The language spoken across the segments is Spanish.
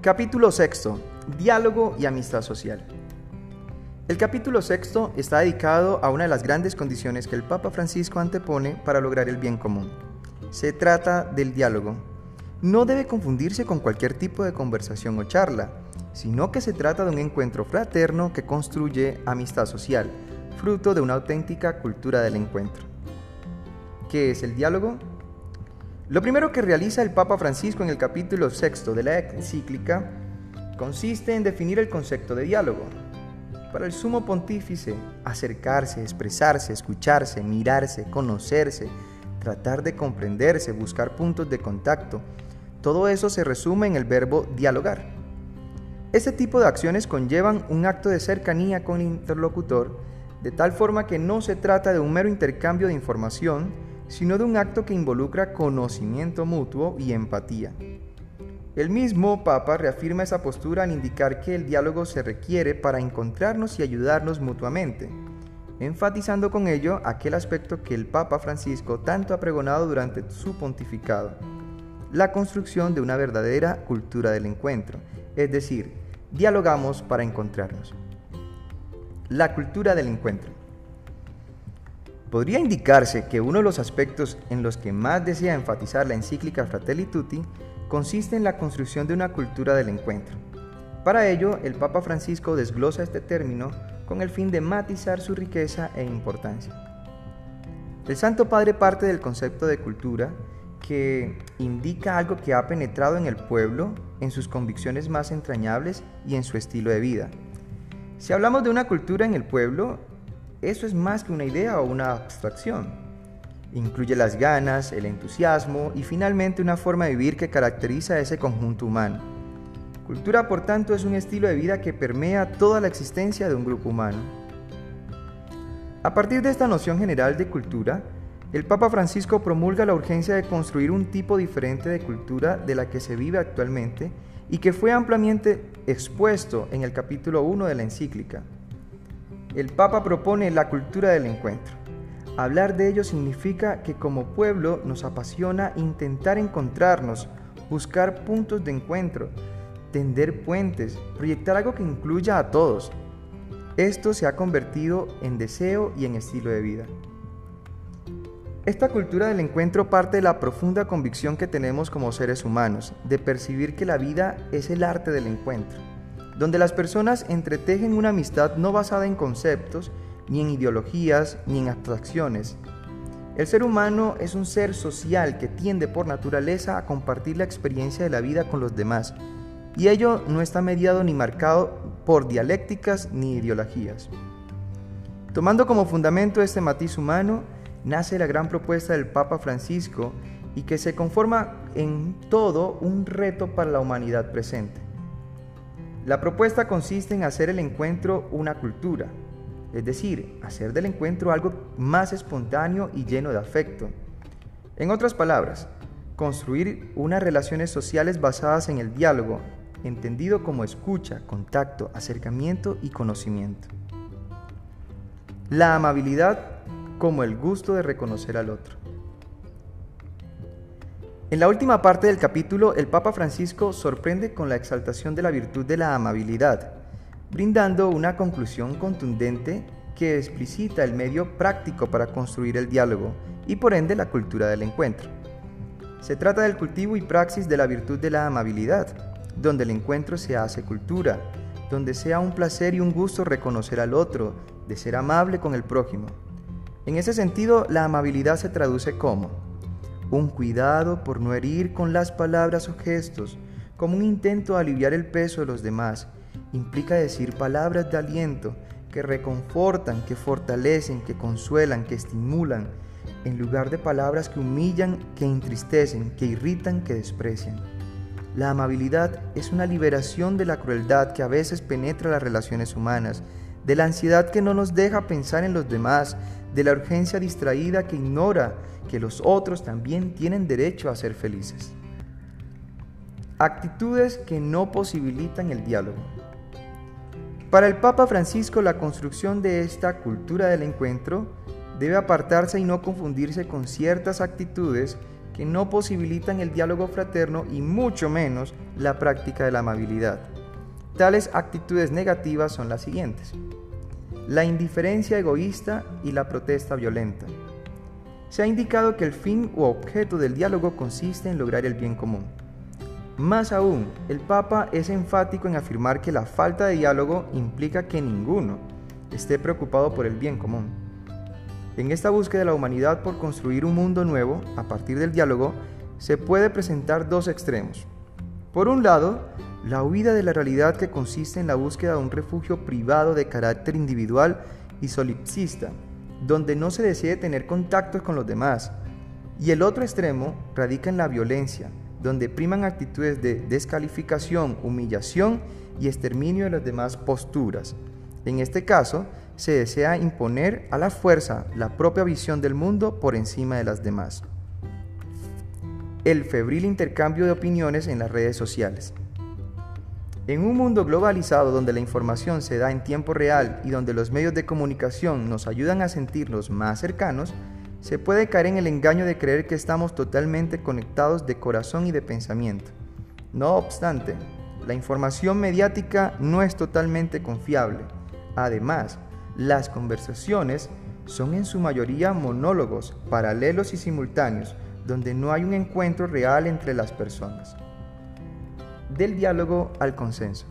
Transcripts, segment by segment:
Capítulo sexto. Diálogo y amistad social. El capítulo sexto está dedicado a una de las grandes condiciones que el Papa Francisco antepone para lograr el bien común. Se trata del diálogo. No debe confundirse con cualquier tipo de conversación o charla, sino que se trata de un encuentro fraterno que construye amistad social, fruto de una auténtica cultura del encuentro. ¿Qué es el diálogo? Lo primero que realiza el Papa Francisco en el capítulo sexto de la encíclica consiste en definir el concepto de diálogo. Para el sumo pontífice, acercarse, expresarse, escucharse, mirarse, conocerse, tratar de comprenderse, buscar puntos de contacto, todo eso se resume en el verbo dialogar. Este tipo de acciones conllevan un acto de cercanía con el interlocutor, de tal forma que no se trata de un mero intercambio de información, sino de un acto que involucra conocimiento mutuo y empatía. El mismo Papa reafirma esa postura al indicar que el diálogo se requiere para encontrarnos y ayudarnos mutuamente, enfatizando con ello aquel aspecto que el Papa Francisco tanto ha pregonado durante su pontificado, la construcción de una verdadera cultura del encuentro, es decir, dialogamos para encontrarnos. La cultura del encuentro. Podría indicarse que uno de los aspectos en los que más desea enfatizar la encíclica Fratelli Tutti consiste en la construcción de una cultura del encuentro. Para ello, el Papa Francisco desglosa este término con el fin de matizar su riqueza e importancia. El Santo Padre parte del concepto de cultura que indica algo que ha penetrado en el pueblo, en sus convicciones más entrañables y en su estilo de vida. Si hablamos de una cultura en el pueblo, eso es más que una idea o una abstracción. Incluye las ganas, el entusiasmo y finalmente una forma de vivir que caracteriza a ese conjunto humano. Cultura, por tanto, es un estilo de vida que permea toda la existencia de un grupo humano. A partir de esta noción general de cultura, el Papa Francisco promulga la urgencia de construir un tipo diferente de cultura de la que se vive actualmente y que fue ampliamente expuesto en el capítulo 1 de la encíclica el Papa propone la cultura del encuentro. Hablar de ello significa que como pueblo nos apasiona intentar encontrarnos, buscar puntos de encuentro, tender puentes, proyectar algo que incluya a todos. Esto se ha convertido en deseo y en estilo de vida. Esta cultura del encuentro parte de la profunda convicción que tenemos como seres humanos, de percibir que la vida es el arte del encuentro donde las personas entretejen una amistad no basada en conceptos, ni en ideologías, ni en abstracciones. El ser humano es un ser social que tiende por naturaleza a compartir la experiencia de la vida con los demás, y ello no está mediado ni marcado por dialécticas ni ideologías. Tomando como fundamento este matiz humano, nace la gran propuesta del Papa Francisco y que se conforma en todo un reto para la humanidad presente. La propuesta consiste en hacer el encuentro una cultura, es decir, hacer del encuentro algo más espontáneo y lleno de afecto. En otras palabras, construir unas relaciones sociales basadas en el diálogo, entendido como escucha, contacto, acercamiento y conocimiento. La amabilidad como el gusto de reconocer al otro. En la última parte del capítulo, el Papa Francisco sorprende con la exaltación de la virtud de la amabilidad, brindando una conclusión contundente que explicita el medio práctico para construir el diálogo y por ende la cultura del encuentro. Se trata del cultivo y praxis de la virtud de la amabilidad, donde el encuentro se hace cultura, donde sea un placer y un gusto reconocer al otro, de ser amable con el prójimo. En ese sentido, la amabilidad se traduce como un cuidado por no herir con las palabras o gestos, como un intento de aliviar el peso de los demás. Implica decir palabras de aliento que reconfortan, que fortalecen, que consuelan, que estimulan, en lugar de palabras que humillan, que entristecen, que irritan, que desprecian. La amabilidad es una liberación de la crueldad que a veces penetra las relaciones humanas, de la ansiedad que no nos deja pensar en los demás, de la urgencia distraída que ignora que los otros también tienen derecho a ser felices. Actitudes que no posibilitan el diálogo. Para el Papa Francisco la construcción de esta cultura del encuentro debe apartarse y no confundirse con ciertas actitudes que no posibilitan el diálogo fraterno y mucho menos la práctica de la amabilidad. Tales actitudes negativas son las siguientes. La indiferencia egoísta y la protesta violenta. Se ha indicado que el fin u objeto del diálogo consiste en lograr el bien común. Más aún, el Papa es enfático en afirmar que la falta de diálogo implica que ninguno esté preocupado por el bien común. En esta búsqueda de la humanidad por construir un mundo nuevo, a partir del diálogo, se puede presentar dos extremos. Por un lado, la huida de la realidad que consiste en la búsqueda de un refugio privado de carácter individual y solipsista, donde no se decide tener contactos con los demás. Y el otro extremo radica en la violencia, donde priman actitudes de descalificación, humillación y exterminio de las demás posturas. En este caso, se desea imponer a la fuerza la propia visión del mundo por encima de las demás. El febril intercambio de opiniones en las redes sociales. En un mundo globalizado donde la información se da en tiempo real y donde los medios de comunicación nos ayudan a sentirnos más cercanos, se puede caer en el engaño de creer que estamos totalmente conectados de corazón y de pensamiento. No obstante, la información mediática no es totalmente confiable. Además, las conversaciones son en su mayoría monólogos, paralelos y simultáneos, donde no hay un encuentro real entre las personas. Del diálogo al consenso.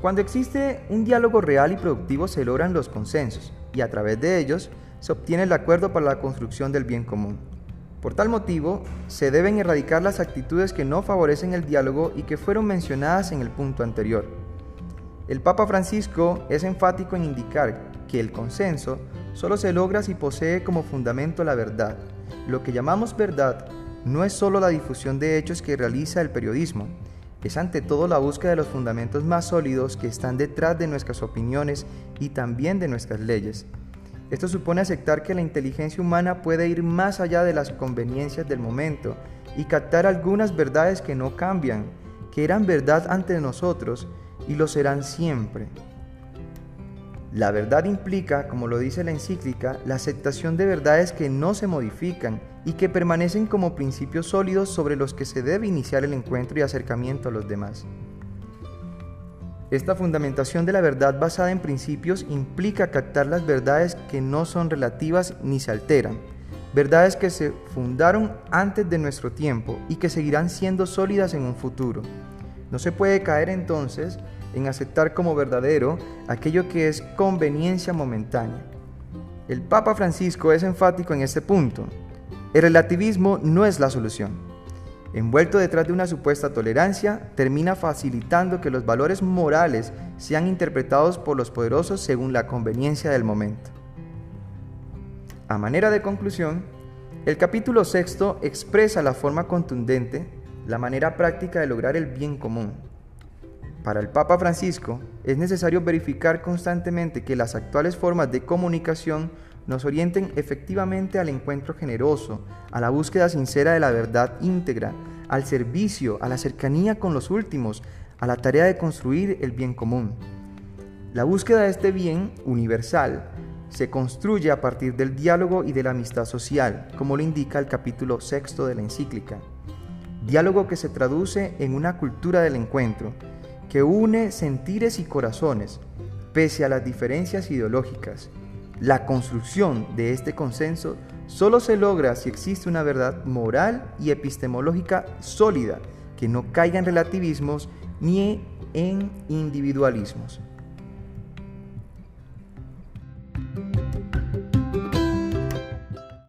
Cuando existe un diálogo real y productivo se logran los consensos y a través de ellos se obtiene el acuerdo para la construcción del bien común. Por tal motivo, se deben erradicar las actitudes que no favorecen el diálogo y que fueron mencionadas en el punto anterior. El Papa Francisco es enfático en indicar que el consenso solo se logra si posee como fundamento la verdad. Lo que llamamos verdad no es solo la difusión de hechos que realiza el periodismo, es ante todo la búsqueda de los fundamentos más sólidos que están detrás de nuestras opiniones y también de nuestras leyes. Esto supone aceptar que la inteligencia humana puede ir más allá de las conveniencias del momento y captar algunas verdades que no cambian, que eran verdad ante nosotros y lo serán siempre. La verdad implica, como lo dice la encíclica, la aceptación de verdades que no se modifican y que permanecen como principios sólidos sobre los que se debe iniciar el encuentro y acercamiento a los demás. Esta fundamentación de la verdad basada en principios implica captar las verdades que no son relativas ni se alteran, verdades que se fundaron antes de nuestro tiempo y que seguirán siendo sólidas en un futuro. No se puede caer entonces en aceptar como verdadero aquello que es conveniencia momentánea. El Papa Francisco es enfático en este punto. El relativismo no es la solución envuelto detrás de una supuesta tolerancia, termina facilitando que los valores morales sean interpretados por los poderosos según la conveniencia del momento. A manera de conclusión, el capítulo sexto expresa la forma contundente, la manera práctica de lograr el bien común. Para el Papa Francisco es necesario verificar constantemente que las actuales formas de comunicación nos orienten efectivamente al encuentro generoso, a la búsqueda sincera de la verdad íntegra, al servicio, a la cercanía con los últimos, a la tarea de construir el bien común. La búsqueda de este bien universal se construye a partir del diálogo y de la amistad social, como lo indica el capítulo sexto de la encíclica. Diálogo que se traduce en una cultura del encuentro, que une sentires y corazones, pese a las diferencias ideológicas, la construcción de este consenso solo se logra si existe una verdad moral y epistemológica sólida que no caiga en relativismos ni en individualismos.